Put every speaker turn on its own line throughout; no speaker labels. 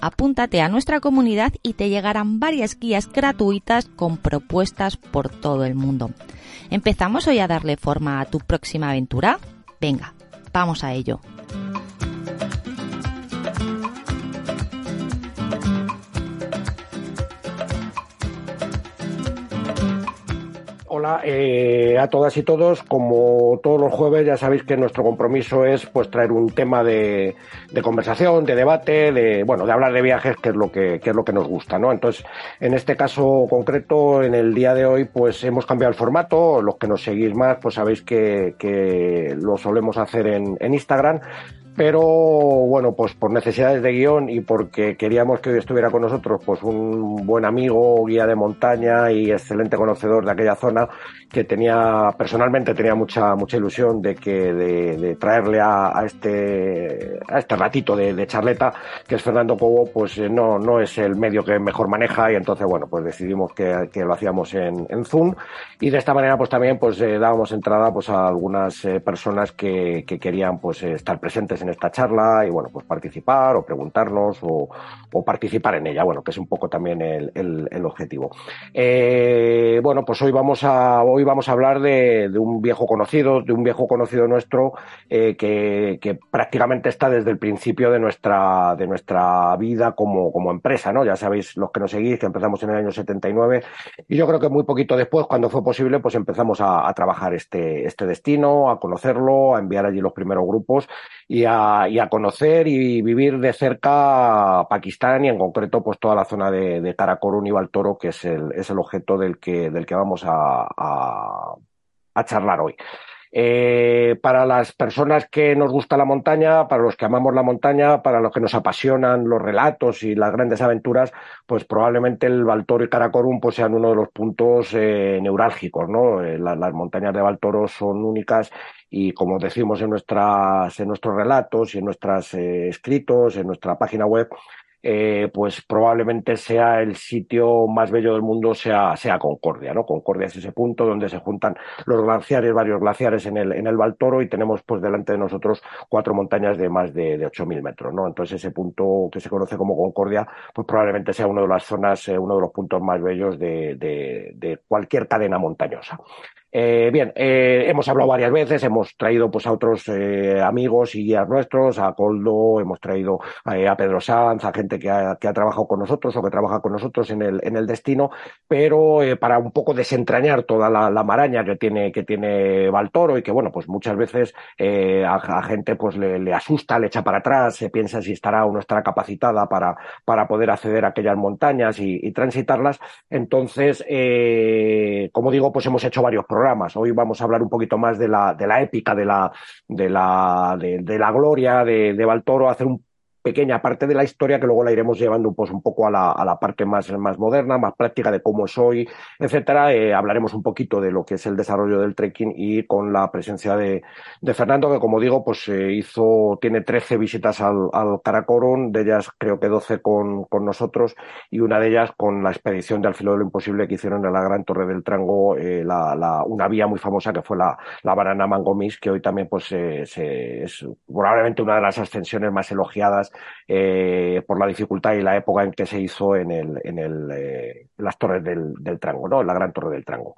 apúntate a nuestra comunidad y te llegarán varias guías gratuitas con propuestas por todo el mundo. ¿Empezamos hoy a darle forma a tu próxima aventura? Venga, vamos a ello.
Hola eh, a todas y todos. Como todos los jueves, ya sabéis que nuestro compromiso es pues traer un tema de, conversación, de debate, de bueno, de hablar de viajes, que es lo que, es lo que nos gusta, ¿no? Entonces, en este caso concreto, en el día de hoy, pues hemos cambiado el formato. Los que nos seguís más, pues sabéis que, lo solemos hacer en, en Instagram pero bueno, pues por necesidades de guion y porque queríamos que hoy estuviera con nosotros pues un buen amigo, guía de montaña y excelente conocedor de aquella zona que tenía, personalmente tenía mucha, mucha ilusión de que, de, traerle a, este, a este ratito de, charleta, que es Fernando Cobo, pues eh, no, no es el medio que mejor maneja y entonces bueno, pues decidimos que, lo hacíamos en, Zoom y de esta manera pues también pues eh, dábamos entrada pues a algunas eh, personas que, que querían pues estar presentes en esta charla y bueno, pues participar o preguntarnos o, participar en ella, bueno, que es un poco también el, objetivo. Eh, bueno, pues hoy vamos a, hoy vamos a hablar de, un viejo conocido, de un viejo conocido nuestro eh, que, prácticamente está desde el principio de nuestra, de nuestra vida como, como empresa, ¿no? Ya sabéis los que nos seguís que empezamos en el año 79 y yo creo que muy poquito después, cuando fue posible, pues empezamos a, trabajar este, este destino, a conocerlo, a enviar allí los primeros grupos y a, y a conocer y vivir de cerca Pakistán y en concreto pues toda la zona de, de Karakorum y Baltoro, que es el, es el objeto del que, del que vamos a, a, a charlar hoy. Eh, para las personas que nos gusta la montaña, para los que amamos la montaña, para los que nos apasionan los relatos y las grandes aventuras, pues probablemente el Baltoro y Karakorum pues sean uno de los puntos eh, neurálgicos, ¿no? Eh, las montañas de Baltoro son únicas y como decimos en nuestras en nuestros relatos y en nuestros escritos, en nuestra página web, eh, pues probablemente sea el sitio más bello del mundo, sea, sea Concordia, ¿no? Concordia es ese punto donde se juntan los glaciares, varios glaciares en el, en el Baltoro y tenemos pues delante de nosotros cuatro montañas de más de, de 8.000 metros, ¿no? Entonces ese punto que se conoce como Concordia, pues probablemente sea uno de las zonas, eh, uno de los puntos más bellos de, de, de cualquier cadena montañosa. Eh, bien, eh, hemos hablado varias veces, hemos traído pues a otros eh, amigos y guías nuestros, a Coldo, hemos traído eh, a Pedro Sanz, a gente que ha, trabajado con nosotros o que trabaja con nosotros en el, en el destino, pero para un poco desentrañar toda la, maraña que tiene, que tiene Valtoro y que bueno, pues muchas veces a, a, gente pues le, asusta, le echa para atrás, se piensa si estará o no estará capacitada para, para poder acceder a aquellas montañas y, y transitarlas. Entonces, como digo, pues hemos hecho varios programas Hoy vamos a hablar un poquito más de la, de la épica, de la, de la, de, de la gloria de, de Baltoro, hacer un pequeña parte de la historia que luego la iremos llevando pues un poco a la, a la parte más, más moderna, más práctica de cómo soy, etcétera. Eh, hablaremos un poquito de lo que es el desarrollo del trekking y con la presencia de, de Fernando, que como digo, pues eh, hizo, tiene 13 visitas al, al Karakorum, de ellas creo que 12 con, con nosotros y una de ellas con la expedición de Al filo de lo imposible que hicieron en la Gran Torre del Trango, eh, la, la, una vía muy famosa que fue la, la Banana Mangomis, que hoy también pues se, es probablemente una de las ascensiones más elogiadas eh, por la dificultad y la época en que se hizo en, el, en el, eh, las torres del, del Trango, ¿no? La gran torre del Trango.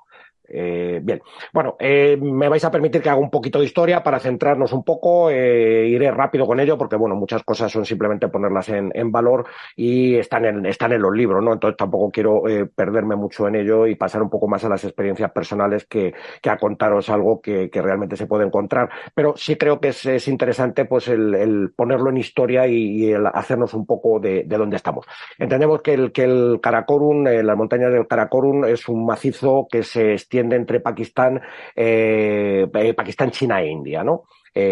Eh, bien, bueno, eh, me vais a permitir que haga un poquito de historia para centrarnos un poco. Eh, iré rápido con ello porque, bueno, muchas cosas son simplemente ponerlas en, en valor y están en, están en los libros, ¿no? Entonces tampoco quiero eh, perderme mucho en ello y pasar un poco más a las experiencias personales que, que a contaros algo que, que, realmente se puede encontrar. Pero sí creo que es, es interesante, pues, el, el, ponerlo en historia y, y el hacernos un poco de, de, dónde estamos. Entendemos que el, que el Karakorum, eh, las montañas del Karakorum, es un macizo que se extiende entre Pakistán, eh, eh, Pakistán, China e India, ¿no?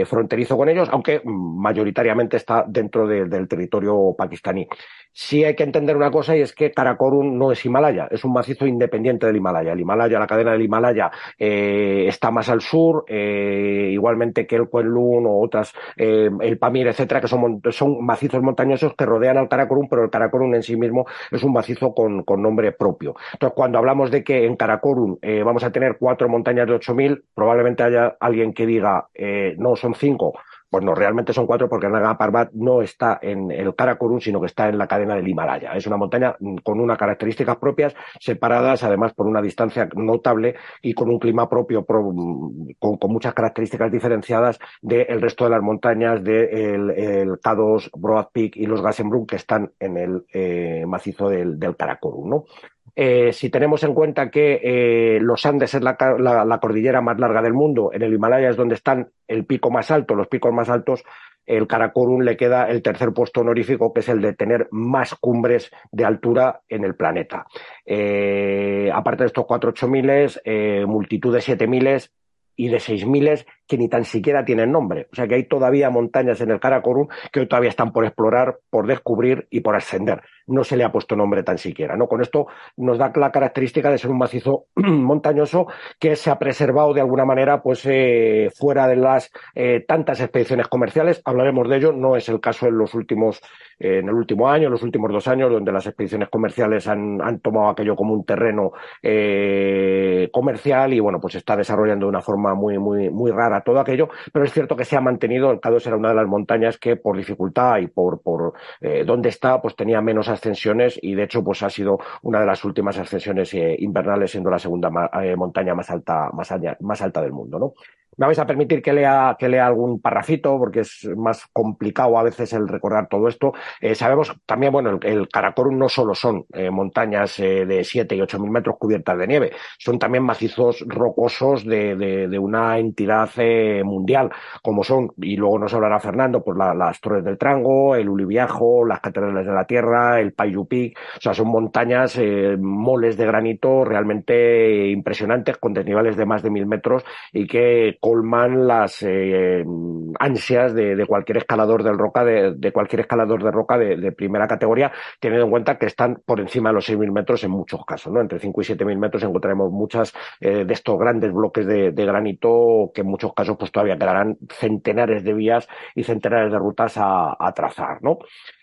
Fronterizo con ellos, aunque mayoritariamente está dentro del territorio pakistaní. Sí hay que entender una cosa y es que Karakorum no es Himalaya, es un macizo independiente del Himalaya. El Himalaya, la cadena del Himalaya eh, está más al sur, eh, igualmente que el Kunlun o otras, eh, el Pamir, etcétera, que son, son macizos montañosos que rodean al Karakorum, pero el Karakorum en sí mismo es un macizo con, con nombre propio. Entonces, cuando hablamos de que en Karakorum vamos a tener cuatro montañas de 8.000, probablemente haya alguien que diga, no, son cinco pues no, realmente son cuatro porque Naga Parbat no está en el Karakorum, sino que está en la cadena del Himalaya. Es una montaña con unas características propias, separadas además por una distancia notable y con un clima propio, con, muchas características diferenciadas del resto de las montañas del de el K2, Broad Peak y los Gassenbrunn que están en el eh, macizo del, del Karakorum. ¿no? Eh, si tenemos en cuenta que eh, los Andes es la, cordillera más larga del mundo, en el Himalaya es donde están el pico más alto, los picos más altos, el Karakorum le queda el tercer puesto honorífico, que es el de tener más cumbres de altura en el planeta. Eh, aparte de estos cuatro ocho miles, multitud de siete miles y de seis miles que ni tan siquiera tienen nombre. O sea que hay todavía montañas en el Karakorum que hoy todavía están por explorar, por descubrir y por ascender. No se le ha puesto nombre tan siquiera. ¿no? Con esto nos da la característica de ser un macizo montañoso que se ha preservado de alguna manera pues eh, fuera de las eh, tantas expediciones comerciales. Hablaremos de ello. No es el caso en los últimos, en el último año, en los últimos dos años, donde las expediciones comerciales han, han tomado aquello como un terreno comercial y bueno, pues está desarrollando de una forma muy, muy, muy rara todo aquello, pero es cierto que se ha mantenido, el K2 era una de las montañas que por dificultad y por, por eh, dónde está, pues tenía menos ascensiones y de hecho pues ha sido una de las últimas ascensiones eh, invernales siendo la segunda eh, montaña más alta, más, más alta del mundo, ¿no? Me vais a permitir que lea, que lea algún parrafito, porque es más complicado a veces el recordar todo esto. Eh, sabemos también, bueno, el, el no solo son eh, montañas eh, de 7 y 8 mil metros cubiertas de nieve, son también macizos rocosos de, de, una entidad mundial, como son, y luego nos hablará Fernando, pues las Torres del Trango, el Uliviajo, las Catedrales de la Tierra, el Payupik, o sea, son montañas, moles de granito realmente impresionantes, con desniveles de más de mil metros y que colman las eh, ansias de, cualquier escalador del roca, de, cualquier escalador de roca de, primera categoría, teniendo en cuenta que están por encima de los 6.000 metros en muchos casos, ¿no? Entre 5 y 7.000 metros encontraremos muchas eh, de estos grandes bloques de, granito que en muchos casos pues todavía quedarán centenares de vías y centenares de rutas a, a trazar, ¿no?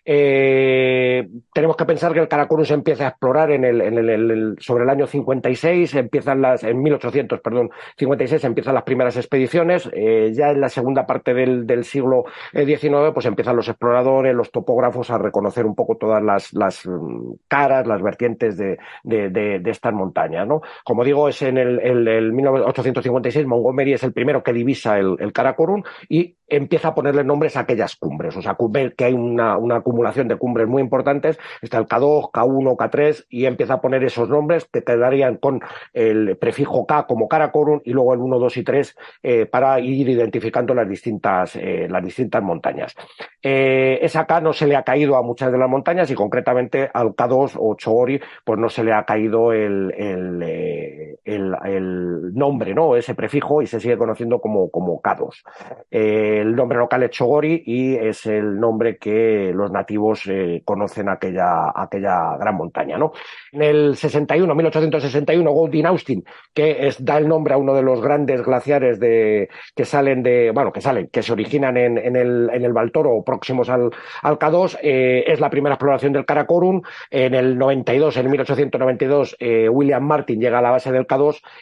Eh, tenemos que pensar que el Karakorum se empieza a explorar en el, en el, sobre el año 56, empiezan las, en 1800, perdón, 56 empiezan las primeras expediciones, eh, ya en la segunda parte del, del siglo XIX, eh, pues empiezan los exploradores, los topógrafos a reconocer un poco todas las, las mm, caras, las vertientes de, de, de, de estas montañas, ¿no? Como digo, es en el, el, el 1856, Montgomery es el primero que divisa el, el Karakorum y empieza a ponerle nombres a aquellas cumbres, o sea, que hay una, acumulación de cumbres muy importantes, está el K2, K1, K3, y empieza a poner esos nombres que quedarían con el prefijo K como Karakorum y luego el 1, 2 y 3 eh, para ir identificando las distintas, eh, las distintas montañas. Eh, esa K no se le ha caído a muchas de las montañas y concretamente al K2 o Chogori, pues no se le ha caído el, el, eh, el, nombre, ¿no? Ese prefijo y se sigue conociendo como, como K2. el nombre local es Chogori y es el nombre que los nativos eh, conocen aquella, aquella gran montaña. ¿no? En el 61, 1861, Goldin Austin, que da el nombre a uno de los grandes glaciares de, que salen de, bueno, que salen, que se originan en, en el, en el Baltoro próximos al, al K2, eh, es la primera exploración del Karakorum. En el 92, en 1892, eh, William Martin llega a la base del K2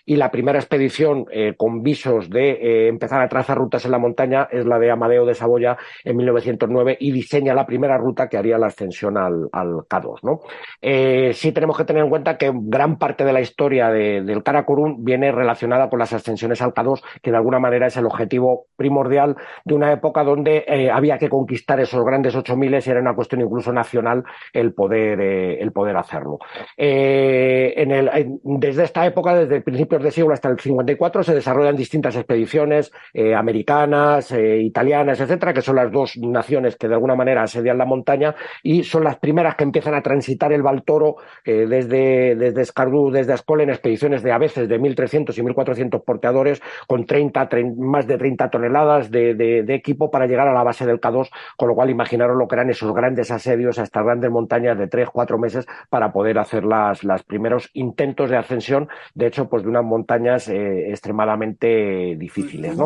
y la primera expedición eh, con visos de eh, empezar a trazar rutas en la montaña es la de Amadeo de Saboya en 1909 y diseña la primera ruta que haría la ascensión al, al K2. ¿no? Eh, sí tenemos que tener en cuenta que gran parte de la historia de, del Karakorum viene relacionada con las ascensiones al K2, que de alguna manera es el objetivo primordial de una época donde había que conquistar esos grandes 8000 y era una cuestión incluso nacional el poder, el poder hacerlo. Desde esta época, desde principios de siglo hasta el 54, se desarrollan distintas expediciones eh, americanas, italianas, etcétera, que son las dos naciones que de alguna manera asedian la montaña y son las primeras que empiezan a transitar el Baltoro desde, desde Escardú, desde Ascol en expediciones de a veces de 1.300 y 1.400 porteadores con 30, más de 30 toneladas de, equipo para llegar a la base del K2, con lo cual imaginaron lo que eran esos grandes asedios a estas grandes montañas de tres, cuatro meses para poder hacer las, los primeros intentos de ascensión, de hecho, pues de unas montañas eh, extremadamente difíciles, ¿no?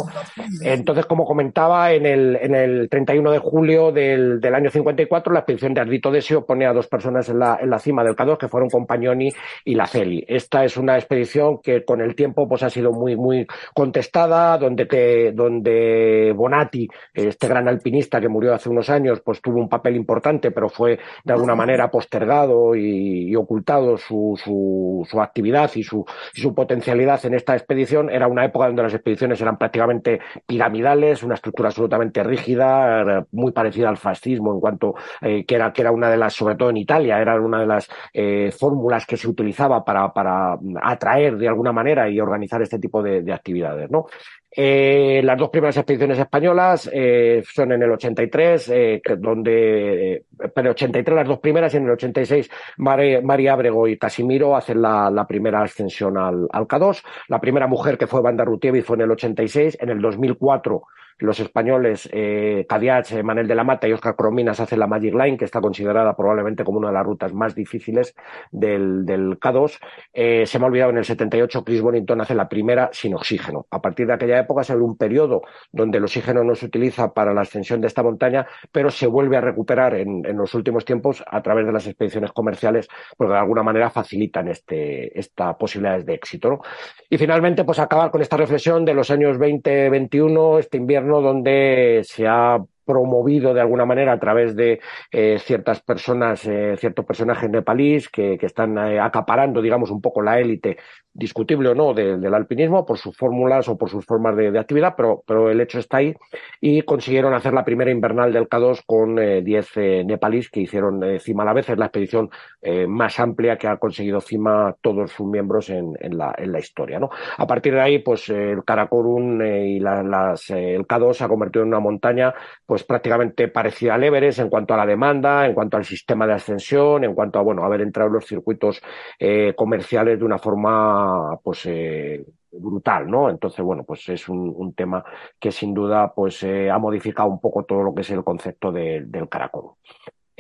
Entonces, como comentaba, en el, en el 31 de julio del, año 54, la expedición de Ardito Desio pone a dos personas en la, en la cima del K2, que fueron Compagnoni y la Celi. Esta es una expedición que con el tiempo pues ha sido muy, muy contestada, donde, te, donde Bonatti, este gran alpinista que murió hace unos años, pues tuvo un papel importante, pero fue de alguna manera postergado y, ocultado su, su, actividad y su, su potencialidad en esta expedición. Era una época donde las expediciones eran prácticamente piramidales, una estructura absolutamente rígida, muy parecida al fascismo en cuanto eh, que era que era una de las, sobre todo en Italia, era una de las eh, fórmulas que se utilizaba para, para atraer de alguna manera y organizar este tipo de, de actividades, ¿no? Eh, las dos primeras expediciones españolas eh, son en el 83, eh, donde, eh, pero 83 las dos primeras y en el 86 María Abrego y Casimiro hacen la, la primera ascensión al, al, K2. La primera mujer que fue Banda Rutievi fue en el 86. En el 2004 los españoles eh, Cadiach, eh, Manel de la Mata y Oscar Crominas hacen la Magic Line, que está considerada probablemente como una de las rutas más difíciles del, del K2. Eh, se me ha olvidado, en el 78 Chris Bonington hace la primera sin oxígeno. A partir de aquella época se abre un periodo donde el oxígeno no se utiliza para la ascensión de esta montaña, pero se vuelve a recuperar en, en los últimos tiempos a través de las expediciones comerciales, porque de alguna manera facilitan este, esta posibilidades de éxito. ¿no? Y finalmente, pues acabar con esta reflexión de los años 20-21, este invierno donde se ha promovido de alguna manera a través de eh, ciertas personas, eh, ciertos personajes nepalíes que, están eh, acaparando, digamos, un poco la élite, discutible o no, de, del alpinismo por sus fórmulas o por sus formas de, de, actividad, pero, pero el hecho está ahí y consiguieron hacer la primera invernal del K2 con 10 eh, nepalíes que hicieron cima a la vez. Es la expedición más amplia que ha conseguido cima todos sus miembros en, en, la, en la historia. ¿no? A partir de ahí, pues el Karakorum y la, las, el K2 se ha convertido en una montaña pues pues prácticamente parecida al Everest en cuanto a la demanda, en cuanto al sistema de ascensión, en cuanto a bueno haber entrado en los circuitos eh, comerciales de una forma pues eh, brutal, ¿no? Entonces, bueno, pues es un, tema que sin duda pues eh, ha modificado un poco todo lo que es el concepto de, del caracol.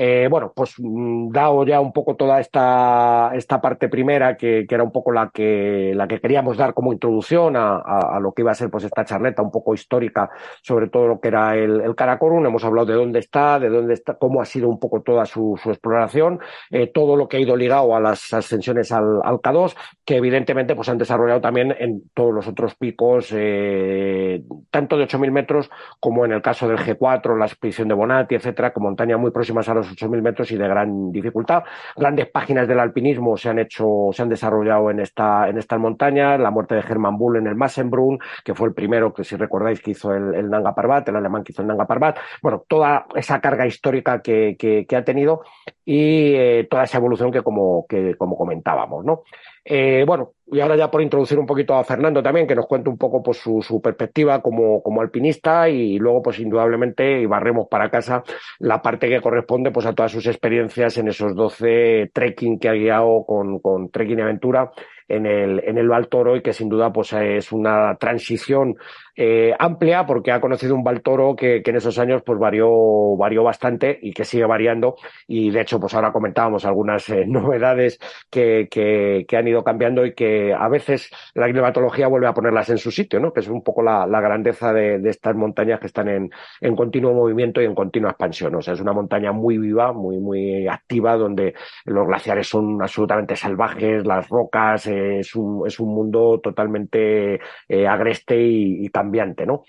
Eh, bueno, pues mm, dado ya un poco toda esta, esta parte primera, que, era un poco la que, la que queríamos dar como introducción a, lo que iba a ser pues esta charleta un poco histórica sobre todo lo que era el, el. Hemos hablado de dónde está, de dónde está, cómo ha sido un poco toda su, su exploración, eh, todo lo que ha ido ligado a las ascensiones al, al, K2, que evidentemente pues han desarrollado también en todos los otros picos, eh, tanto de 8.000 metros como en el caso del G4, la expedición de Bonatti, etcétera, con montañas muy próximas a los 8.000 metros y de gran dificultad. Grandes páginas del alpinismo se han hecho, se han desarrollado en esta, en estas montañas. La muerte de Hermann Bull en el Massenbrunn, que fue el primero que, si recordáis, que hizo el, el Nanga Parbat, el alemán que hizo el Nanga Parbat. Bueno, toda esa carga histórica que, que, ha tenido y eh, toda esa evolución que como, que, como comentábamos, ¿no? Eh, bueno, y ahora ya por introducir un poquito a Fernando también, que nos cuente un poco pues, su, su perspectiva como, como, alpinista y luego, pues indudablemente, y barremos para casa la parte que corresponde pues, a todas sus experiencias en esos 12 trekking que ha guiado con, con Trekking y Aventura en el, en el Baltoro y que sin duda pues es una transición eh, amplia porque ha conocido un Baltoro que, que en esos años pues varió, varió bastante y que sigue variando y de hecho pues ahora comentábamos algunas eh, novedades que, que, han ido cambiando y que a veces la climatología vuelve a ponerlas en su sitio, ¿no? que es un poco la, grandeza de, estas montañas que están en, en continuo movimiento y en continua expansión. O sea, es una montaña muy viva, muy, muy activa, donde los glaciares son absolutamente salvajes, las rocas, eh, es un, es un mundo totalmente agreste y, y, cambiante, ¿no?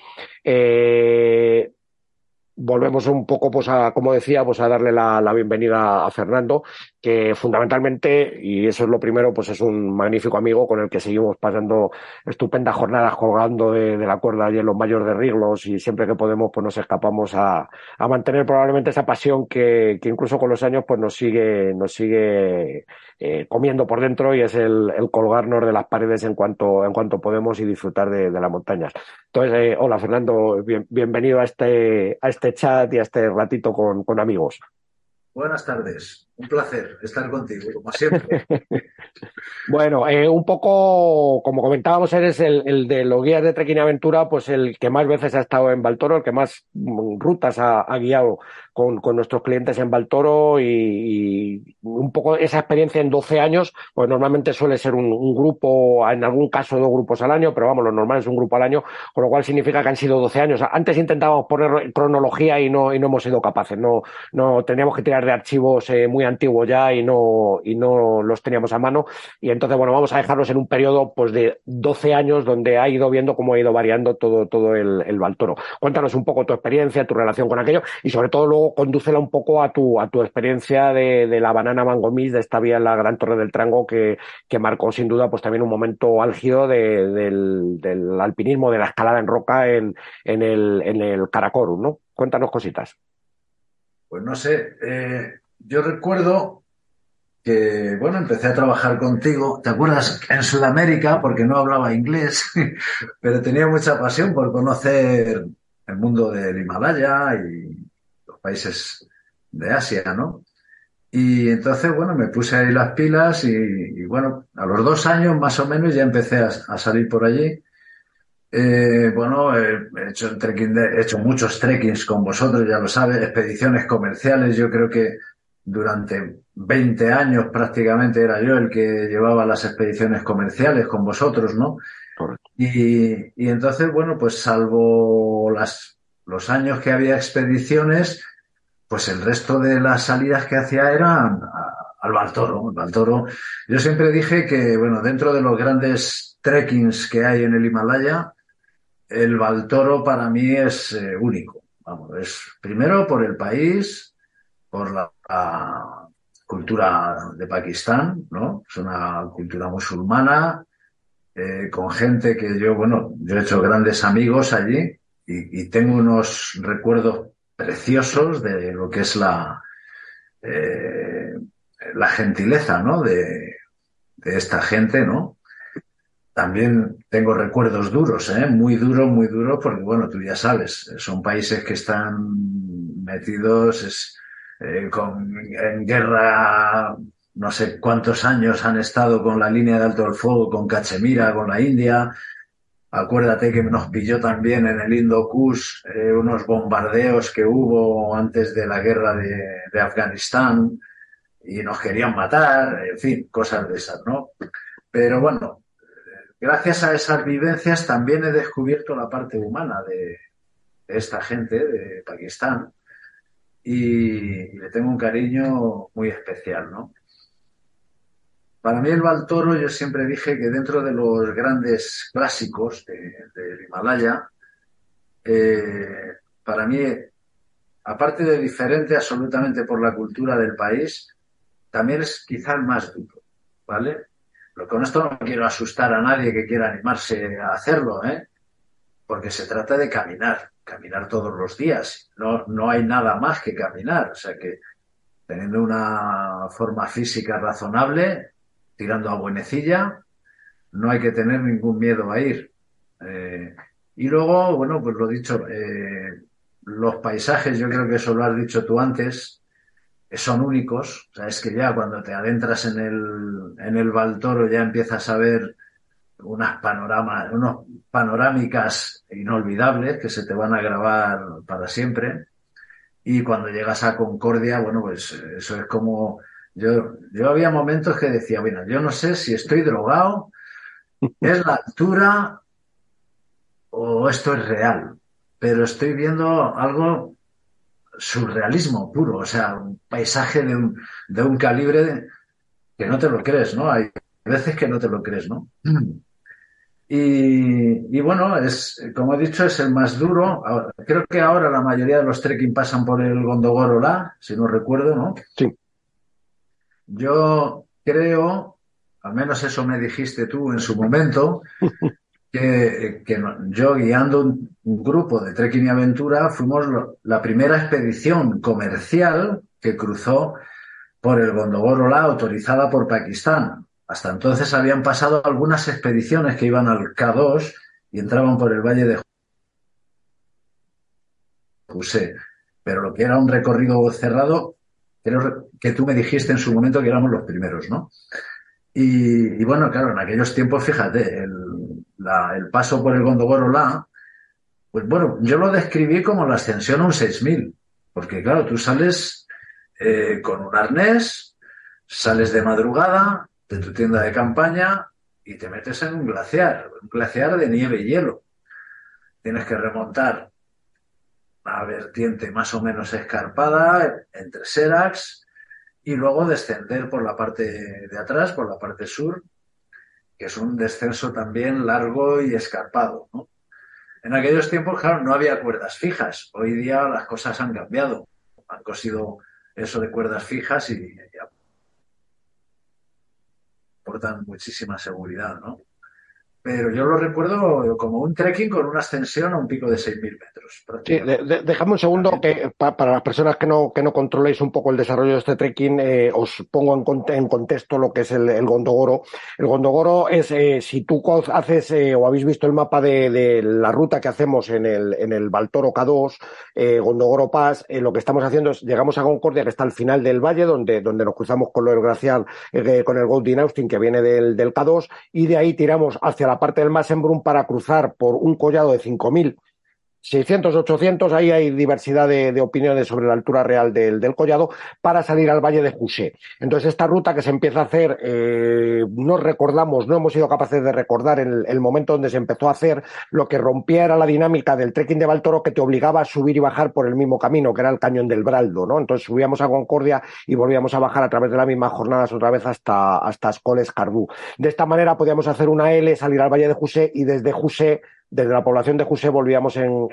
Eh, volvemos un poco, pues a, como decía, pues a darle la, la, bienvenida a Fernando, que fundamentalmente, y eso es lo primero, pues es un magnífico amigo con el que seguimos pasando estupendas jornadas colgando de, la cuerda y en los mayores de Riglos y siempre que podemos, pues nos escapamos a, a mantener probablemente esa pasión que, que, incluso con los años, pues nos sigue, nos sigue eh, comiendo por dentro y es el, colgarnos de las paredes en cuanto, en cuanto podemos y disfrutar de, de las montañas. Entonces, eh, hola Fernando, bien, bienvenido a este, a este chat y a este ratito con, con amigos.
Buenas tardes, un placer estar contigo, como siempre.
bueno, eh, un poco, como comentábamos, eres el, el, de los guías de trekking aventura, pues el que más veces ha estado en Baltoro, el que más rutas ha, guiado con, con, nuestros clientes en Baltoro y, y, un poco esa experiencia en 12 años, pues normalmente suele ser un, un, grupo, en algún caso dos grupos al año, pero vamos, lo normal es un grupo al año, con lo cual significa que han sido 12 años. Antes intentábamos poner cronología y no, y no hemos sido capaces, no, no teníamos que tirar de archivos eh, muy antiguos ya y no, y no los teníamos a mano. Y entonces, bueno, vamos a dejarlos en un periodo pues de 12 años donde ha ido viendo cómo ha ido variando todo, todo el, el Baltoro. Cuéntanos un poco tu experiencia, tu relación con aquello y sobre todo luego condúcela un poco a tu, a tu experiencia de, de la banana mangomís, de esta vía en la Gran Torre del Trango que, que marcó sin duda pues también un momento álgido de, del, del, alpinismo, de la escalada en roca en, en el, en el Karakorum, ¿no? Cuéntanos cositas.
Pues no sé, eh, yo recuerdo que, bueno, empecé a trabajar contigo, ¿te acuerdas? En Sudamérica, porque no hablaba inglés, pero tenía mucha pasión por conocer el mundo del Himalaya y los países de Asia, ¿no? Y entonces, bueno, me puse ahí las pilas y, bueno, a los dos años más o menos ya empecé a, salir por allí. Eh, bueno, he hecho, de, he hecho muchos trekkings con vosotros, ya lo sabes, expediciones comerciales. Yo creo que durante 20 años prácticamente era yo el que llevaba las expediciones comerciales con vosotros, ¿no? Y, y, entonces, bueno, pues salvo las, los años que había expediciones, pues el resto de las salidas que hacía eran al Baltoro. El Baltoro. Yo siempre dije que, bueno, dentro de los grandes trekkings que hay en el Himalaya, el Baltoro para mí es eh, único. Vamos, es primero por el país, por la, cultura de Pakistán, ¿no? Es una cultura musulmana, eh, con gente que yo, bueno, yo he hecho grandes amigos allí y, y tengo unos recuerdos preciosos de lo que es la, eh, la gentileza, ¿no? De, de esta gente, ¿no? También tengo recuerdos duros, ¿eh? muy duros, muy duros, porque bueno, tú ya sabes, son países que están metidos es, eh, con, en guerra, no sé cuántos años han estado con la línea de alto del fuego, con Cachemira, con la India. Acuérdate que nos pilló también en el Indo Kush eh, unos bombardeos que hubo antes de la guerra de, de Afganistán y nos querían matar, en fin, cosas de esas, ¿no? Pero bueno, gracias a esas vivencias también he descubierto la parte humana de esta gente de Pakistán y, le tengo un cariño muy especial, ¿no? Para mí el Baltoro yo siempre dije que dentro de los grandes clásicos del de Himalaya, eh, para mí, aparte de diferente absolutamente por la cultura del país, también es quizá el más duro, ¿vale? Pero con esto no quiero asustar a nadie que quiera animarse a hacerlo, ¿eh? Porque se trata de caminar, caminar todos los días. No, no hay nada más que caminar. O sea que teniendo una forma física razonable, tirando a buenecilla, no hay que tener ningún miedo a ir. Eh, y luego, bueno, pues lo dicho, eh, los paisajes, yo creo que eso lo has dicho tú antes, son únicos. O sea, es que ya cuando te adentras en el, en el Baltoro ya empiezas a ver unas panoramas, unos panorámicas inolvidables que se te van a grabar para siempre. Y cuando llegas a Concordia, bueno, pues eso es como, yo, yo había momentos que decía, bueno, yo no sé si estoy drogado, es la altura o esto es real, pero estoy viendo algo surrealismo puro, o sea, un paisaje de un, de un calibre que no te lo crees, ¿no? Hay veces que no te lo crees, ¿no? Y, bueno, es, como he dicho, es el más duro. Creo que ahora la mayoría de los trekking pasan por el Gondogoro si no recuerdo, ¿no?
Sí.
Yo creo, al menos eso me dijiste tú en su momento, que, yo guiando un, grupo de trekking y aventura fuimos la primera expedición comercial que cruzó por el Gondogoro autorizada por Pakistán. Hasta entonces habían pasado algunas expediciones que iban al K2 y entraban por el Valle de José. Pero lo que era un recorrido cerrado, creo que tú me dijiste en su momento que éramos los primeros, ¿no? Y, bueno, claro, en aquellos tiempos, fíjate, el, paso por el Gondogoro La, pues bueno, yo lo describí como la ascensión a un 6000, porque claro, tú sales eh, con un arnés, sales de madrugada, de tu tienda de campaña y te metes en un glaciar, un glaciar de nieve y hielo. Tienes que remontar una vertiente más o menos escarpada entre Seracs y luego descender por la parte de atrás, por la parte sur, que es un descenso también largo y escarpado. En aquellos tiempos, claro, no había cuerdas fijas. Hoy día las cosas han cambiado. Han cosido eso de cuerdas fijas y aportan muchísima seguridad, ¿no? Pero yo lo recuerdo como un trekking con una ascensión a un pico de 6.000 metros.
Sí, déjame un segundo que para las personas que no, que no controléis un poco el desarrollo de este trekking, eh, os pongo en, contexto lo que es el, Gondogoro. El Gondogoro es, eh, si tú haces eh, o habéis visto el mapa de, la ruta que hacemos en el, en el Baltoro K2, Gondogoro Pass, lo que estamos haciendo es, llegamos a Concordia, que está al final del valle, donde, donde nos cruzamos con lo glacial, con el Goldin Austin, que viene del, del K2, y de ahí tiramos hacia la parte del Massenbrunn para cruzar por un collado de 5.000 600, 800, ahí hay diversidad de, opiniones sobre la altura real del, collado, para salir al Valle de José. Entonces, esta ruta que se empieza a hacer, eh, no recordamos, no hemos sido capaces de recordar el, el, momento donde se empezó a hacer, lo que rompía era la dinámica del trekking de Baltoro que te obligaba a subir y bajar por el mismo camino, que era el cañón del Braldo, ¿no? Entonces subíamos a Concordia y volvíamos a bajar a través de las mismas jornadas otra vez hasta, hasta Escoles Carbú. De esta manera podíamos hacer una L, salir al Valle de José y desde José desde la población de José volvíamos en,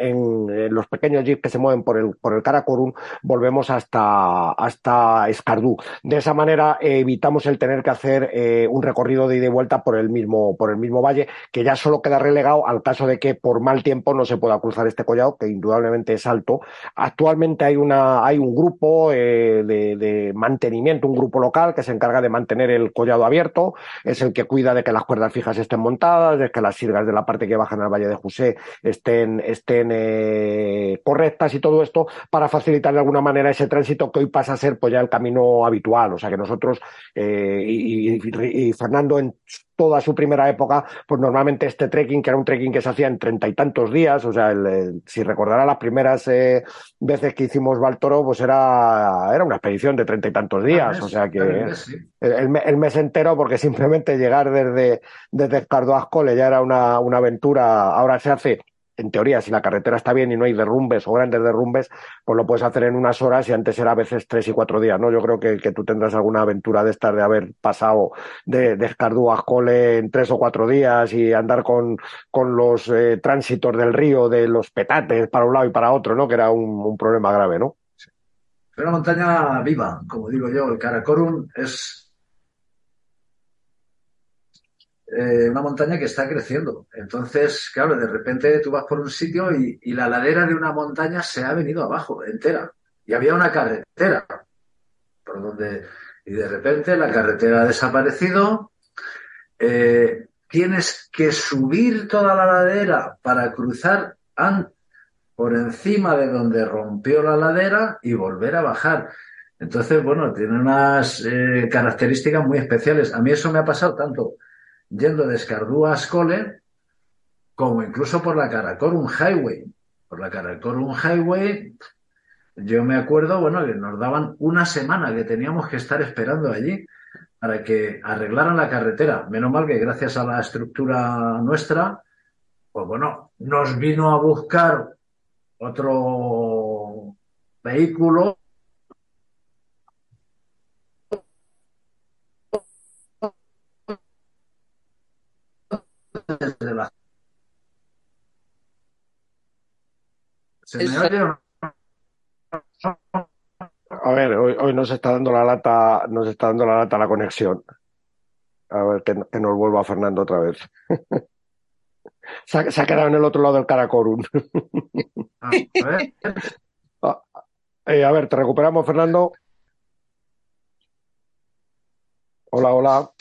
los pequeños jeeps que se mueven por el, por el Karakorum, volvemos hasta, hasta Escardú. De esa manera eh, evitamos el tener que hacer eh, un recorrido de ida y vuelta por el mismo, por el mismo valle, que ya solo queda relegado al caso de que por mal tiempo no se pueda cruzar este collado, que indudablemente es alto. Actualmente hay una, hay un grupo eh, de, de mantenimiento, un grupo local que se encarga de mantener el collado abierto, es el que cuida de que las cuerdas fijas estén montadas, de que las sirgas de la parte que bajan al valle de José estén, estén eh, correctas y todo esto para facilitar de alguna manera ese tránsito que hoy pasa a ser pues ya el camino habitual. O sea que nosotros eh, y, Fernando en toda su primera época, pues normalmente este trekking, que era un trekking que se hacía en treinta y tantos días, o sea, si recordará las primeras eh, veces que hicimos Baltoro, pues era, era una expedición de treinta y tantos días, o sea que el, mes entero, porque simplemente llegar desde, desde Escardo ya era una, una aventura, ahora se hace en teoría, si la carretera está bien y no hay derrumbes o grandes derrumbes, pues lo puedes hacer en unas horas y antes era a veces tres y cuatro días, ¿no? Yo creo que, tú tendrás alguna aventura de estas de haber pasado de, de a Cole en tres o cuatro días y andar con, con los eh, tránsitos del río, de los petates para un lado y para otro, ¿no? Que era un, problema grave, ¿no?
Sí. Una montaña viva, como digo yo, el Karakorum es Eh, una montaña que está creciendo. Entonces, claro, de repente tú vas por un sitio y, la ladera de una montaña se ha venido abajo, entera. Y había una carretera por donde, y de repente la carretera ha desaparecido. Eh, tienes que subir toda la ladera para cruzar por encima de donde rompió la ladera y volver a bajar. Entonces, bueno, tiene unas eh, características muy especiales. A mí eso me ha pasado tanto yendo de Escardú a Ascole, como incluso por la Karakorum Highway. Por la Karakorum Highway, yo me acuerdo, bueno, que nos daban una semana que teníamos que estar esperando allí para que arreglaran la carretera. Menos mal que gracias a la estructura nuestra, pues bueno, nos vino a buscar otro vehículo desde la... ¿Se me oye o no?
A ver, hoy, hoy nos está dando la lata, nos está dando la lata la conexión. A ver, que, que nos vuelva Fernando otra vez. Se ha, se ha quedado en el otro lado del Caracorum.
Ah, a ver.
Eh, a ver, ¿te recuperamos, Fernando? Hola, hola.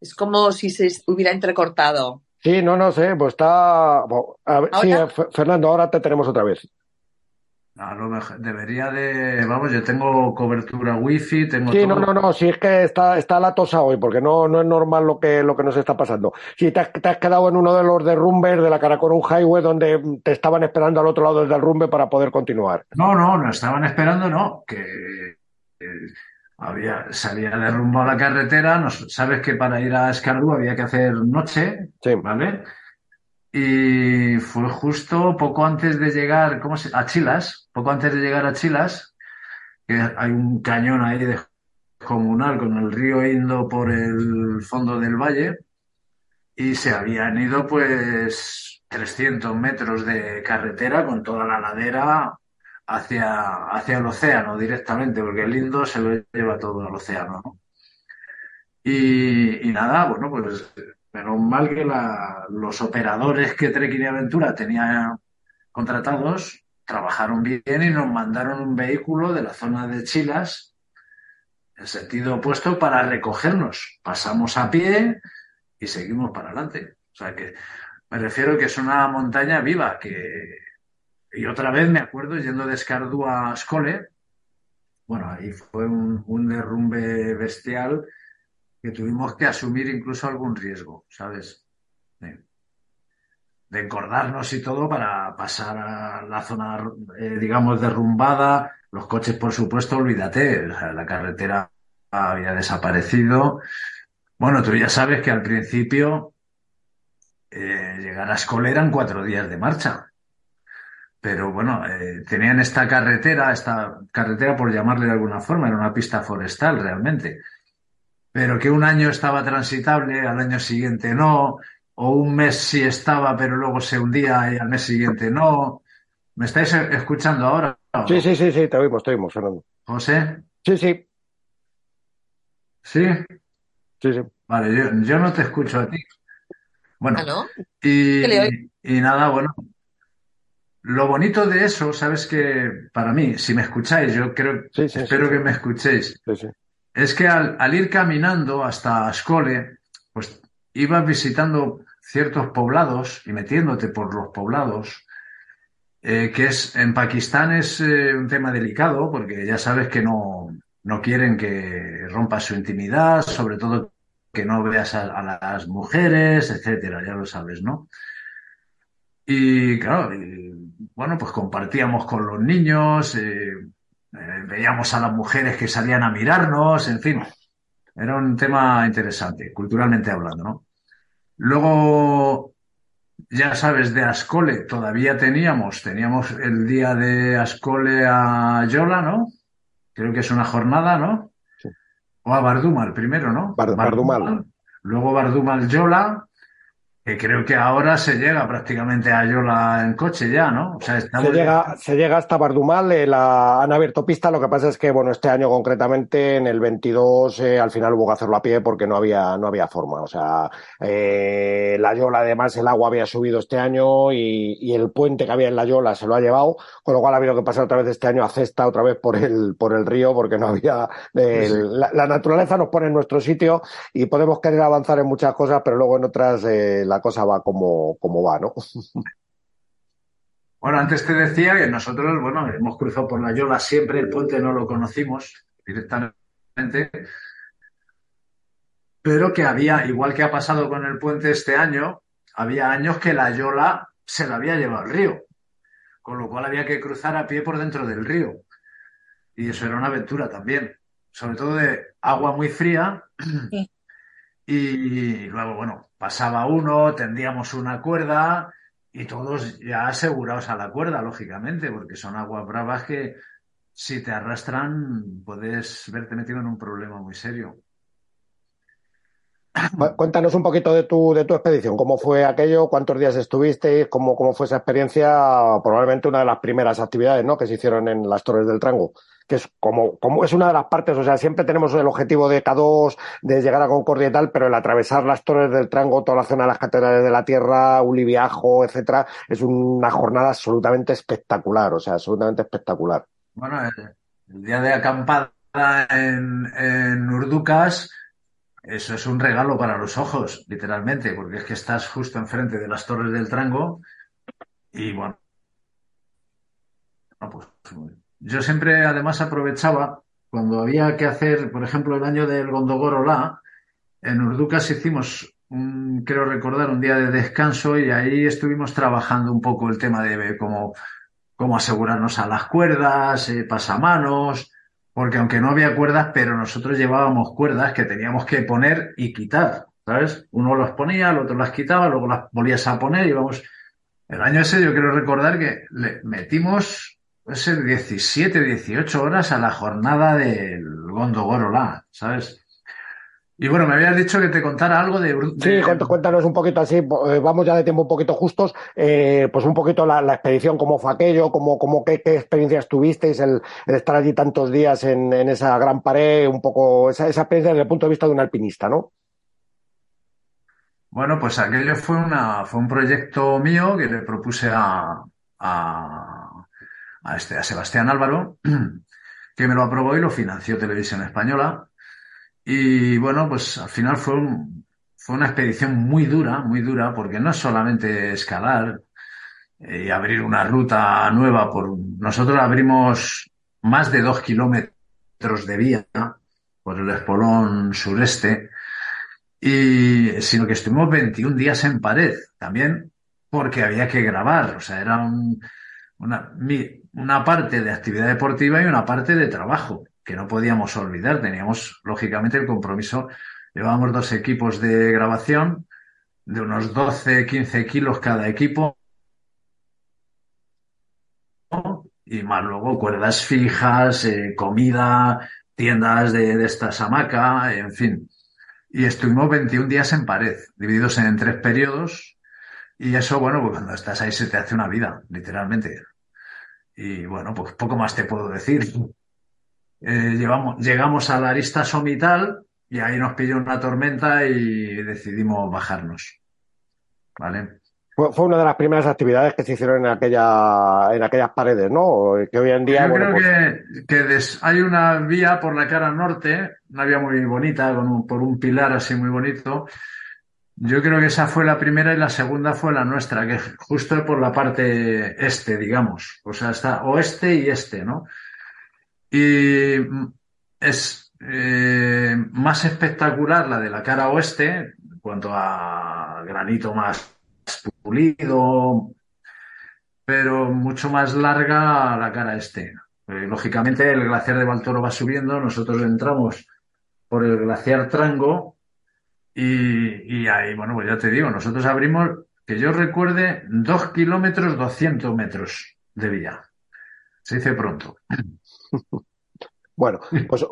Es como si se hubiera entrecortado.
Sí, no, no sé, pues está. bueno, a ver, sí, eh, Fe- Fernando, ahora te tenemos otra vez.
A lo mejor debería de, vamos, yo tengo cobertura wifi, tengo
Sí, no,
todo.
no, no, sí es que está, está la tosa hoy, porque no, no es normal lo que, lo que nos está pasando. Sí, te has, te has quedado en uno de los derrumbes de la Karakorum Highway donde te estaban esperando al otro lado del derrumbe para poder continuar.
No, no, no estaban esperando, no, que eh, había, se había derrumbado la carretera, nos- sabes que para ir a Escardú había que hacer noche,
Sí,
¿vale? Y fue justo poco antes de llegar, ¿cómo se? A Chilas, poco antes de llegar a Chilas, que hay un cañón ahí de comunal con el río Indo por el fondo del valle y se habían ido pues 300 metros de carretera con toda la ladera hacia, hacia el océano directamente, porque el Indo se lo lleva todo al océano, ¿no? Y, y nada, bueno, pues menos mal que la- los operadores que Trekking y Aventura tenían contratados trabajaron bien y nos mandaron un vehículo de la zona de Chilas en sentido opuesto para recogernos. Pasamos a pie y seguimos para adelante. O sea que me refiero que es una montaña viva que... Y otra vez me acuerdo yendo de Escardú a Ascole, bueno, ahí fue un, derrumbe bestial que tuvimos que asumir incluso algún riesgo, ¿sabes? De, encordarnos y todo para pasar a la zona, eh, digamos, derrumbada. Los coches, por supuesto, olvídate, la carretera había desaparecido. Bueno, tú ya sabes que al principio eh, llegar a Escole eran cuatro días de marcha. Pero bueno, eh, tenían esta carretera, esta carretera por llamarle de alguna forma, era una pista forestal realmente. Pero que un año estaba transitable, al año siguiente no, o un mes sí estaba, pero luego se hundía y al mes siguiente no. ¿Me estáis e- escuchando ahora?
sí, sí, sí, sí, te oímos, te oímos, Fernando.
José,
Sí, sí,
¿sí?
sí, sí.
Vale, yo, yo no te escucho a ti. Bueno,
¿no?
y, y nada, bueno, lo bonito de eso, sabes que para mí, si me escucháis, yo creo,
Sí, sí,
espero
sí,
que me escuchéis, es que al, al ir caminando hasta Ascole, pues ibas visitando ciertos poblados y metiéndote por los poblados, eh, que es en Pakistán es eh, un tema delicado porque ya sabes que no, no quieren que rompas su intimidad, sobre todo que no veas a, a las mujeres, etcétera, ya lo sabes, ¿no? Y claro, y, bueno, pues compartíamos con los niños, eh, eh, veíamos a las mujeres que salían a mirarnos, en fin, era un tema interesante, culturalmente hablando, ¿no? Luego, ya sabes, de Ascole todavía teníamos, teníamos el día de Ascole a Yola, ¿no? Creo que es una jornada, ¿no?
Sí.
O a Bardumal primero, ¿no?
Bar- Bardumal.
Luego Bardumal Yola, que creo que ahora se llega prácticamente a Yola en coche ya, ¿no? O sea,
Se llega, se llega hasta Bardumal, eh, la, han abierto pista, lo que pasa es que, bueno, este año concretamente, en el 22, eh, al final hubo que hacerlo a pie porque no había, no había forma. O sea, eh, la Yola, además, el agua había subido este año y, y el puente que había en la Yola se lo ha llevado, con lo cual ha habido que pasar otra vez este año a cesta, otra vez por el, por el río, porque no había, eh,
Sí,
la, la naturaleza nos pone en nuestro sitio y podemos querer avanzar en muchas cosas, pero luego en otras eh, la cosa va como, como va, ¿no?
Bueno, antes te decía que nosotros, bueno, hemos cruzado por la Yola siempre, el puente no lo conocimos directamente, pero que había, igual que ha pasado con el puente este año, había años que la Yola se la había llevado el río, con lo cual había que cruzar a pie por dentro del río. Y eso era una aventura también, sobre todo de agua muy fría.
Sí.
Y luego, bueno, pasaba uno, tendíamos una cuerda y todos ya asegurados a la cuerda, lógicamente, porque son aguas bravas que si te arrastran puedes verte metido en un problema muy serio.
Cuéntanos un poquito de tu, de tu expedición, cómo fue aquello, cuántos días estuviste, cómo, cómo fue esa experiencia, probablemente una de las primeras actividades ¿no? que se hicieron en las Torres del Trango que es como, como es una de las partes, o sea, siempre tenemos el objetivo de K2, de llegar a Concordia y tal, pero el atravesar las torres del Trango, toda la zona de las catedrales de la Tierra, Uliviajo, etcétera, es una jornada absolutamente espectacular, o sea, absolutamente espectacular.
Bueno, el, día de acampada en, en Urducas, eso es un regalo para los ojos, literalmente, porque es que estás justo enfrente de las torres del Trango y bueno, no, pues yo siempre además aprovechaba cuando había que hacer, por ejemplo, el año del Gondogoro La, en Urducas hicimos, un, creo recordar, un día de descanso y ahí estuvimos trabajando un poco el tema de cómo, cómo asegurarnos a las cuerdas, eh, pasamanos, porque aunque no había cuerdas, pero nosotros llevábamos cuerdas que teníamos que poner y quitar, ¿sabes? Uno las ponía, el otro las quitaba, luego las volvías a poner y vamos. El año ese yo quiero recordar que le metimos ser 17, 18 horas a la jornada del Gondogoro ¿sabes? Y bueno, me habías dicho que te contara algo de...
Sí, cuéntanos un poquito así, eh, vamos ya de tiempo un poquito justos, eh, pues un poquito la, expedición, cómo fue aquello, cómo, cómo qué, experiencias tuvisteis, el, estar allí tantos días en, esa gran pared, un poco esa, experiencia desde el punto de vista de un alpinista, ¿no?
Bueno, pues aquello fue, una, fue un proyecto mío que le propuse a a, este, a Sebastián Álvaro, que me lo aprobó y lo financió Televisión Española. Y bueno, pues al final fue, fue una expedición muy dura, muy dura, porque no es solamente escalar eh, y abrir una ruta nueva. Por, nosotros abrimos más de dos kilómetros de vía por el espolón sureste, y, sino que estuvimos 21 días en pared también porque había que grabar, o sea, era un, una, una parte de actividad deportiva y una parte de trabajo, que no podíamos olvidar. Teníamos, lógicamente, el compromiso. Llevábamos dos equipos de grabación de unos 12, 15 kilos cada equipo. Y más luego cuerdas fijas, eh, comida, tiendas de, de esta hamaca, en fin. Y estuvimos 21 días en pared, divididos en tres periodos. Y eso, bueno, pues cuando estás ahí se te hace una vida, literalmente. Y bueno, pues poco más te puedo decir. Eh, llevamos, llegamos a la arista somital y ahí nos pilló una tormenta y decidimos bajarnos. ¿Vale?
Fue, fue, una de las primeras actividades que se hicieron en aquella en aquellas paredes, ¿no? Que hoy en día.
Yo creo pues que, que hay una vía por la cara norte, una vía muy bonita, con por un pilar así muy bonito, yo creo que esa fue la primera y la segunda fue la nuestra, que justo por la parte este, digamos. O sea, está oeste y este, ¿no? Y es eh, más espectacular la de la cara oeste, en cuanto a granito más pulido, pero mucho más larga la cara este. Eh, lógicamente el glaciar de Baltoro va subiendo, nosotros entramos por el glaciar Trango y, ahí, bueno, pues ya te digo, nosotros abrimos, que yo recuerde, dos kilómetros, 200 metros de vía. Se dice pronto.
Bueno, pues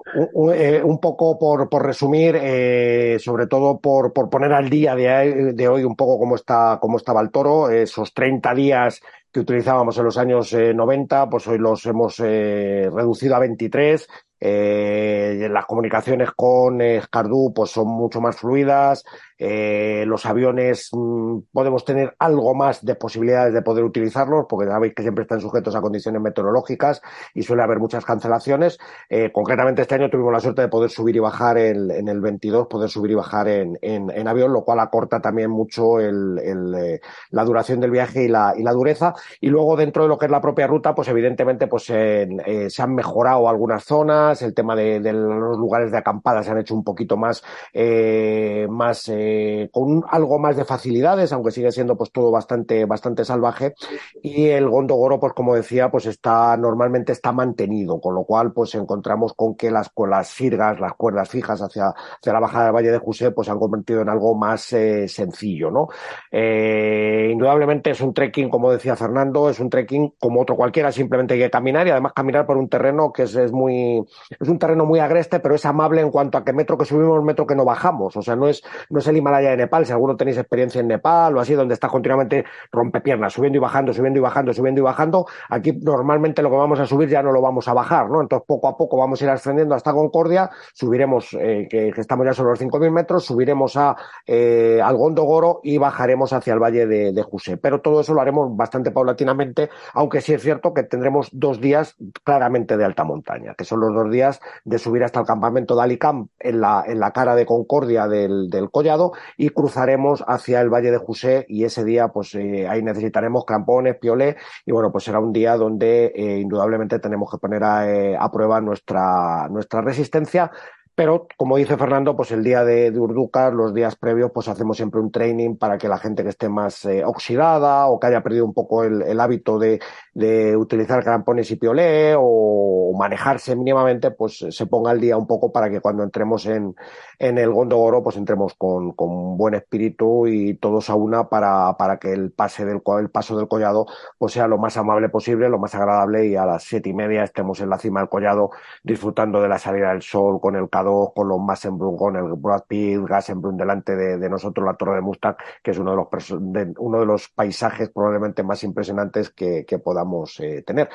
eh, un, poco por, por resumir, eh, sobre todo por, por, poner al día de, hoy un poco cómo, está, cómo estaba el toro, esos 30 días que utilizábamos en los años 90, eh, pues hoy los hemos reducido a 23 eh, las comunicaciones con Escardú pues son mucho más fluidas. Eh, los aviones mm, podemos tener algo más de posibilidades de poder utilizarlos, porque sabéis que siempre están sujetos a condiciones meteorológicas y suele haber muchas cancelaciones. Eh, concretamente este año tuvimos la suerte de poder subir y bajar en, el 22, poder subir y bajar en, en, avión, lo cual acorta también mucho el, eh, la duración del viaje y la, y la dureza. Y luego dentro de lo que es la propia ruta, pues evidentemente pues eh, se han mejorado algunas zonas, el tema de, los lugares de acampada se han hecho un poquito más, eh, más eh, con algo más de facilidades, aunque sigue siendo pues todo bastante, bastante salvaje. Y el Gondogoro, pues como decía, pues está normalmente está mantenido, con lo cual pues encontramos con que las, con las sirgas, las cuerdas fijas hacia, hacia la bajada del Valle de José, pues se han convertido en algo más eh, sencillo, ¿no? Indudablemente es un trekking, como decía Fernando, es un trekking como otro cualquiera, simplemente hay que caminar y además caminar por un terreno que es, es muy es un terreno muy agreste, pero es amable en cuanto a que metro que subimos, metro que no bajamos. O sea, no es, no es el Himalaya de Nepal. Si alguno tenéis experiencia en Nepal o así, donde está continuamente rompepiernas, subiendo y bajando, subiendo y bajando, subiendo y bajando, aquí normalmente lo que vamos a subir ya no lo vamos a bajar, ¿no? Entonces, poco a poco vamos a ir ascendiendo hasta Concordia, subiremos, eh, que, estamos ya sobre los 5.000 metros, subiremos a, eh, al Gondogoro y bajaremos hacia el valle de, de Juse. Pero todo eso lo haremos bastante paulatinamente, aunque sí es cierto que tendremos dos días claramente de alta montaña, que son los dos días de subir hasta el campamento de Alicam en la, en la cara de Concordia del, del Collado y cruzaremos hacia el Valle de José y ese día pues eh, ahí necesitaremos crampones, piolé y bueno pues será un día donde eh, indudablemente tenemos que poner a, eh, a prueba nuestra, nuestra resistencia. Pero, como dice Fernando, pues el día de, de los días previos, pues hacemos siempre un training para que la gente que esté más oxidada o que haya perdido un poco el hábito de, de, utilizar crampones y piolé o manejarse mínimamente, pues se ponga al día un poco para que cuando entremos en, en el Gondogoro, pues entremos con, con buen espíritu y todos a una para, para que el pase del el paso del collado pues sea lo más amable posible, lo más agradable y a las siete y media estemos en la cima del collado disfrutando de la salida del sol con el con los Massenbrunn, con el Brad Pitt, Gassenbrunn delante de, de, nosotros, la Torre de Mustang, que es uno de los, de, uno de los paisajes probablemente más impresionantes que, que podamos eh, tener.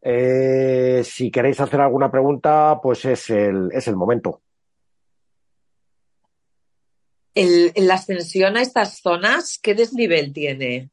Eh, si queréis hacer alguna pregunta, pues es el, es el momento.
El, la ascensión a estas zonas, ¿qué desnivel tiene?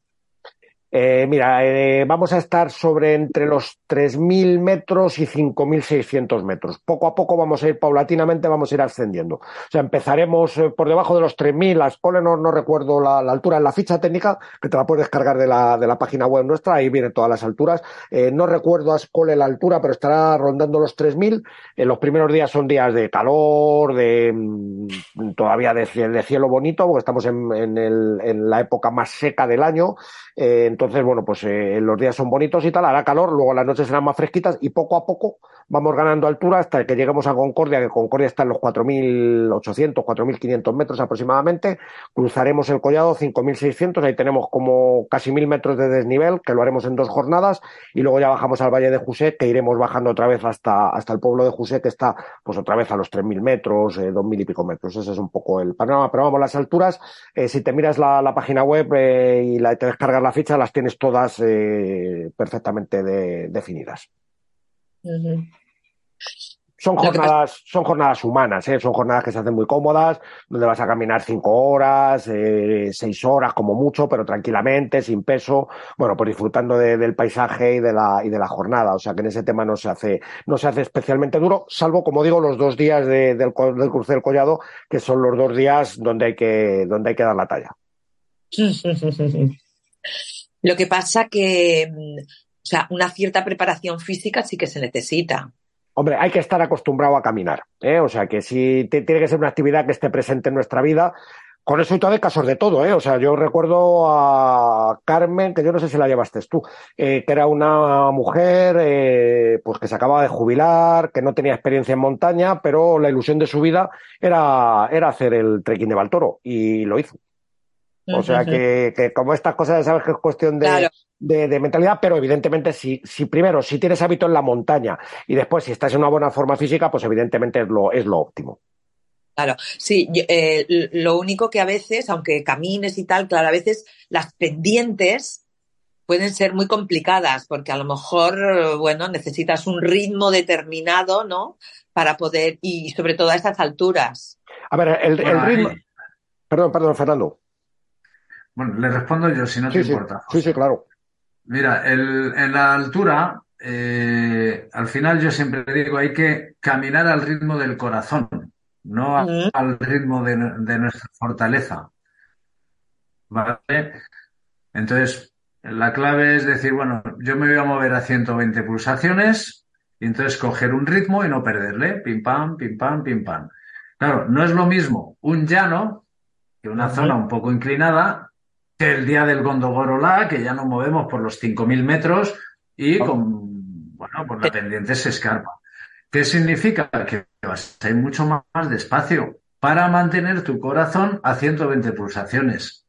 Eh, mira, eh, vamos a estar sobre entre los 3.000 metros y 5.600 metros. Poco a poco vamos a ir paulatinamente, vamos a ir ascendiendo. O sea, empezaremos eh, por debajo de los 3.000, a Escole no, no recuerdo la, altura en la ficha técnica, que te la puedes descargar de la, de la página web nuestra, ahí vienen todas las alturas. Eh, no recuerdo a Escole la altura, pero estará rondando los 3.000. Eh, los primeros días son días de calor, de mm, todavía de, de, cielo bonito, porque estamos en, en, el, en, la época más seca del año. entonces, entonces, bueno, pues eh, los días son bonitos y tal, hará calor, luego las noches serán más fresquitas y poco a poco vamos ganando altura hasta que lleguemos a Concordia, que Concordia está en los 4.800, 4.500 metros aproximadamente, cruzaremos el collado 5.600, ahí tenemos como casi 1.000 metros de desnivel, que lo haremos en dos jornadas, y luego ya bajamos al Valle de José, que iremos bajando otra vez hasta, hasta el pueblo de José, que está pues otra vez a los 3.000 metros, eh, 2.000 y pico metros, ese es un poco el panorama, pero vamos, las alturas, eh, si te miras la, la página web eh, y la, te descargas la ficha, las tienes todas eh, perfectamente de, definidas. Uh -huh. Son jornadas, son jornadas humanas, ¿eh? son jornadas que se hacen muy cómodas, donde vas a caminar cinco horas, eh, seis horas como mucho, pero tranquilamente, sin peso, bueno, pues disfrutando de, del paisaje y de la y de la jornada. O sea que en ese tema no se hace, no se hace especialmente duro, salvo como digo, los dos días de, del, del cruce del collado, que son los dos días donde hay que, donde hay que dar la talla.
Lo que pasa que, o sea, una cierta preparación física sí que se necesita.
Hombre, hay que estar acostumbrado a caminar, ¿eh? O sea, que sí tiene que ser una actividad que esté presente en nuestra vida. Con eso y casos de todo, ¿eh? O sea, yo recuerdo a Carmen, que yo no sé si la llevaste tú, eh, que era una mujer, eh, pues que se acababa de jubilar, que no tenía experiencia en montaña, pero la ilusión de su vida era, era hacer el trekking de Baltoro y lo hizo. O sea que, que, como estas cosas ya sabes que es cuestión de, claro. de, de, mentalidad, pero evidentemente si, si primero, si tienes hábito en la montaña y después si estás en una buena forma física, pues evidentemente es lo, es lo óptimo.
Claro, sí, eh, lo único que a veces, aunque camines y tal, claro, a veces las pendientes pueden ser muy complicadas porque a lo mejor, bueno, necesitas un ritmo determinado, ¿no? Para poder, y sobre todo a estas alturas.
A ver, el, el ritmo... Perdón, perdón, Fernando.
Bueno, le respondo yo, si no
sí,
te
sí.
importa.
Sí, sí, claro.
Mira, el, en la altura, eh, al final yo siempre digo, hay que caminar al ritmo del corazón, no a,
Mm.
al ritmo de, de nuestra fortaleza. ¿Vale? Entonces, la clave es decir, bueno, yo me voy a mover a 120 pulsaciones y entonces coger un ritmo y no perderle. Pim pam, pim pam, pim pam. Claro, no es lo mismo un llano que una zona un poco inclinada que el día del Gondogoro-La, que ya nos movemos por los 5.000 metros y con, bueno, por la pendiente se escarpa. ¿Qué significa? Que vas a ir mucho más, despacio para mantener tu corazón a 120 pulsaciones.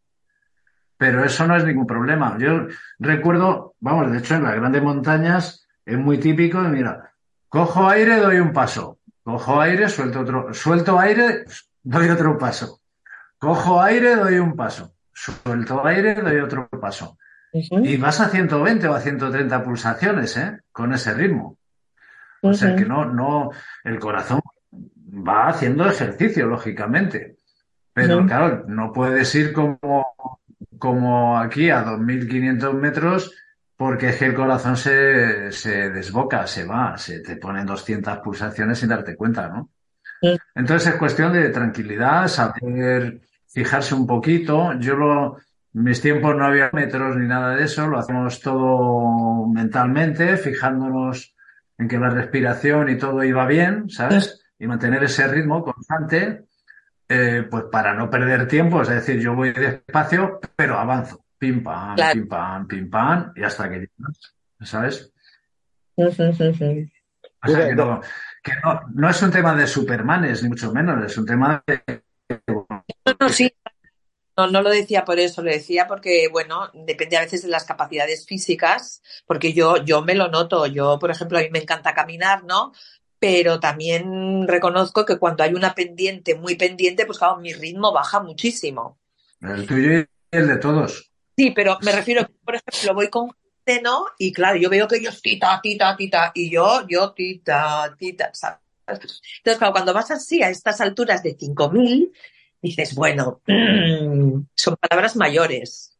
Pero eso no es ningún problema. Yo recuerdo, vamos, de hecho en las grandes montañas es muy típico, mira, Cojo aire, doy un paso. Cojo aire, suelto otro. Suelto aire, doy otro paso. Cojo aire, doy un paso. Suelto aire, doy otro paso. Y vas a 120 o a 130 pulsaciones, ¿eh? Con ese ritmo. O sea que no, no, el corazón va haciendo ejercicio, lógicamente. Pero claro, no puedes ir como, como aquí a 2.500 metros porque es que el corazón se, se desboca, se va, se te ponen 200 pulsaciones sin darte cuenta, ¿no? Entonces es cuestión de tranquilidad, saber fijarse un poquito. Yo lo, en mis tiempos no había metros ni nada de eso, lo hacemos todo mentalmente, fijándonos en que la respiración y todo iba bien, ¿sabes? Y mantener ese ritmo constante, eh, pues para no perder tiempo, es decir, yo voy despacio, pero avanzo pim pam, pim pam, pim pam, y hasta que ¿sabes? O sea, que, no, que no, no, es un tema de supermanes, ni mucho menos, es un tema de...
No, sí. No, no lo decía por eso, lo decía porque, bueno, depende a veces de las capacidades físicas, porque yo, yo me lo noto, yo, por ejemplo, a mí me encanta caminar, ¿no? Pero también reconozco que cuando hay una pendiente muy pendiente, pues claro, mi ritmo baja muchísimo.
El tuyo y el de todos.
Sí, pero me refiero, por ejemplo, voy con gente, ¿no? Y claro, yo veo que ellos tita, tita, tita, y yo, yo tita, tita, ¿sabes? Entonces, claro, cuando vas así a estas alturas de 5.000, dices, bueno, son palabras mayores.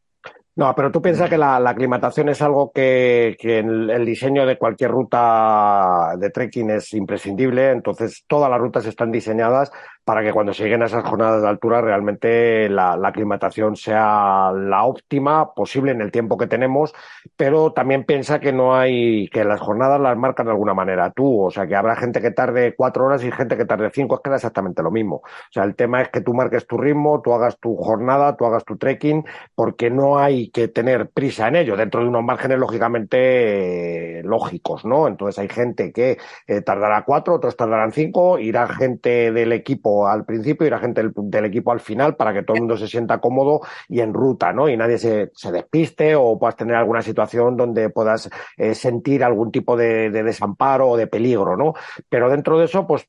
No, pero tú piensas que la, aclimatación es algo que, que en el diseño de cualquier ruta de trekking es imprescindible, entonces todas las rutas están diseñadas para que cuando se lleguen a esas jornadas de altura realmente la, la, aclimatación sea la óptima posible en el tiempo que tenemos, pero también piensa que no hay, que las jornadas las marcan de alguna manera tú, o sea que habrá gente que tarde cuatro horas y gente que tarde cinco, es que da exactamente lo mismo. O sea, el tema es que tú marques tu ritmo, tú hagas tu jornada, tú hagas tu trekking, porque no hay que tener prisa en ello, dentro de unos márgenes lógicamente lógicos, ¿no? Entonces hay gente que eh, tardará cuatro, otros tardarán cinco, irá gente del equipo al principio y la gente del, equipo al final para que todo el mundo se sienta cómodo y en ruta, ¿no? Y nadie se, se despiste o puedas tener alguna situación donde puedas eh, sentir algún tipo de, de desamparo o de peligro, ¿no? Pero dentro de eso, pues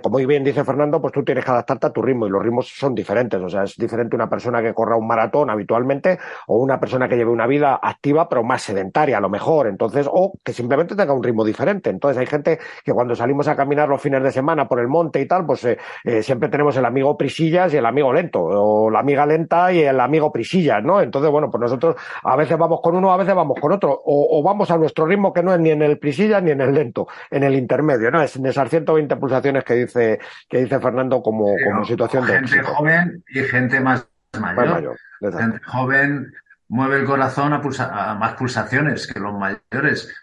como muy bien dice Fernando, pues tú tienes que adaptarte a tu ritmo y los ritmos son diferentes. O sea, es diferente una persona que corra un maratón habitualmente o una persona que lleve una vida activa pero más sedentaria a lo mejor. Entonces, o que simplemente tenga un ritmo diferente. Entonces, hay gente que cuando salimos a caminar los fines de semana por el monte y tal, pues eh, eh, siempre tenemos el amigo prisillas y el amigo lento, o la amiga lenta y el amigo prisillas, ¿no? Entonces, bueno, pues nosotros a veces vamos con uno, a veces vamos con otro, o, o vamos a nuestro ritmo que no es ni en el prisillas ni en el lento, en el intermedio, ¿no? Es en esas 120 pulsaciones que que dice, que dice Fernando como, como situación
de Gente joven y gente más mayor. gente joven mueve el corazón a, más pulsaciones que los mayores.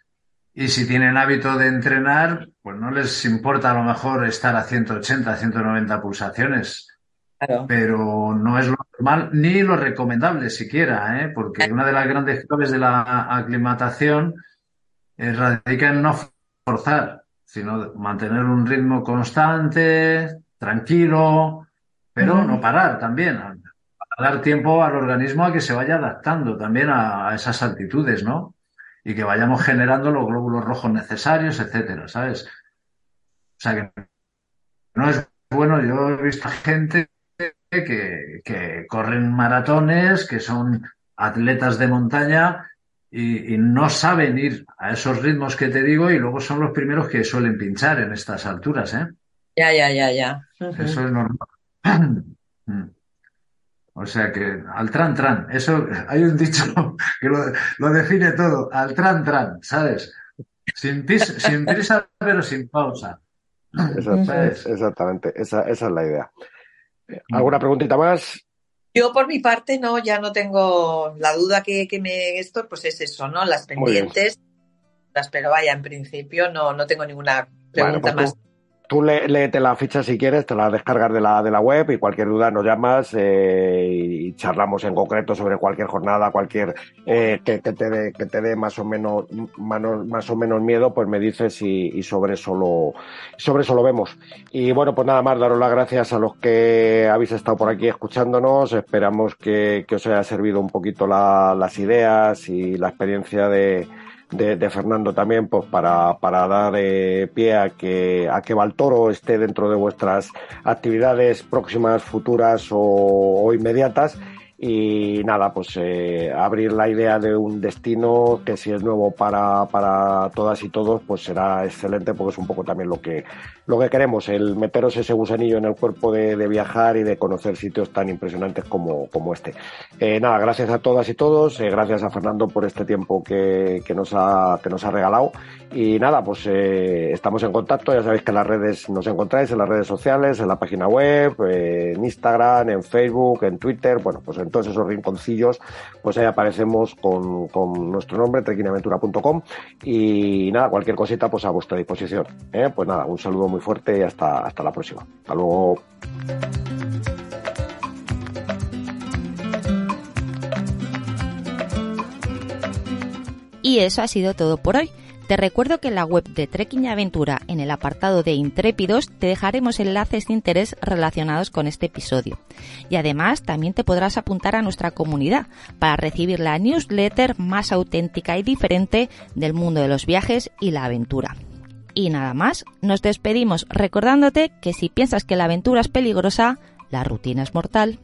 Y si tienen hábito de entrenar, pues no les importa a lo mejor estar a 180, 190 pulsaciones. Pero no es lo normal ni lo recomendable siquiera, ¿eh? porque una de las grandes claves de la aclimatación radica en no forzar sino mantener un ritmo constante, tranquilo, pero no parar también, dar tiempo al organismo a que se vaya adaptando también a, esas altitudes, ¿no? Y que vayamos generando los glóbulos rojos necesarios, etcétera, ¿sabes? O sea que no es bueno, yo he visto gente que, que corren maratones, que son atletas de montaña y, no saben ir a esos ritmos que te digo y luego son los primeros que suelen pinchar en estas alturas, ¿eh?
Ya, ya, ya, ya.
Eso es normal. o sea que al tran tran, eso hay un dicho que lo, define todo, al tran tran, ¿sabes? Sin, sin prisa pero sin pausa.
exactamente, esa, esa es la idea. ¿Alguna preguntita más?
Yo por mi parte no, ya no tengo la duda que, que me esto, pues es eso, ¿no? Las pendientes, pero vaya, en principio no, no tengo ninguna pregunta pues más.
Tú léete la ficha si quieres, te la descargas de la, de la web y cualquier duda nos llamas eh, y charlamos en concreto sobre cualquier jornada, cualquier eh, que, te dé que te dé más o menos más o menos miedo, pues me dices y, sobre eso lo sobre eso lo vemos. Y bueno, pues nada más daros las gracias a los que habéis estado por aquí escuchándonos. Esperamos que, que os haya servido un poquito la, las ideas y la experiencia de de, Fernando también, pues para, para dar eh, pie a que, a que Valtoro esté dentro de vuestras actividades próximas, futuras o inmediatas y nada, pues eh, abrir la idea de un destino que si es nuevo para, para todas y todos, pues será excelente porque es un poco también lo que, lo que queremos, el meteros ese gusanillo en el cuerpo de, de viajar y de conocer sitios tan impresionantes como, como este. Eh, nada, gracias a todas y todos, eh, gracias a Fernando por este tiempo que, que, nos, ha, que nos ha regalado y nada, pues eh, estamos en contacto, ya sabéis que las redes nos encontráis, en las redes sociales, en la página web, en Instagram, en Facebook, en Twitter, bueno, pues en todos esos rinconcillos, pues ahí aparecemos con, con nuestro nombre, trequinaventura.com y nada, cualquier cosita pues a vuestra disposición. ¿eh? Pues nada, un saludo muy fuerte y hasta, hasta la próxima. Hasta luego.
Y eso ha sido todo por hoy. Te recuerdo que en la web de Trekking Aventura, en el apartado de Intrépidos, te dejaremos enlaces de interés relacionados con este episodio. Y además también te podrás apuntar a nuestra comunidad para recibir la newsletter más auténtica y diferente del mundo de los viajes y la aventura. Y nada más, nos despedimos recordándote que si piensas que la aventura es peligrosa, la rutina es mortal.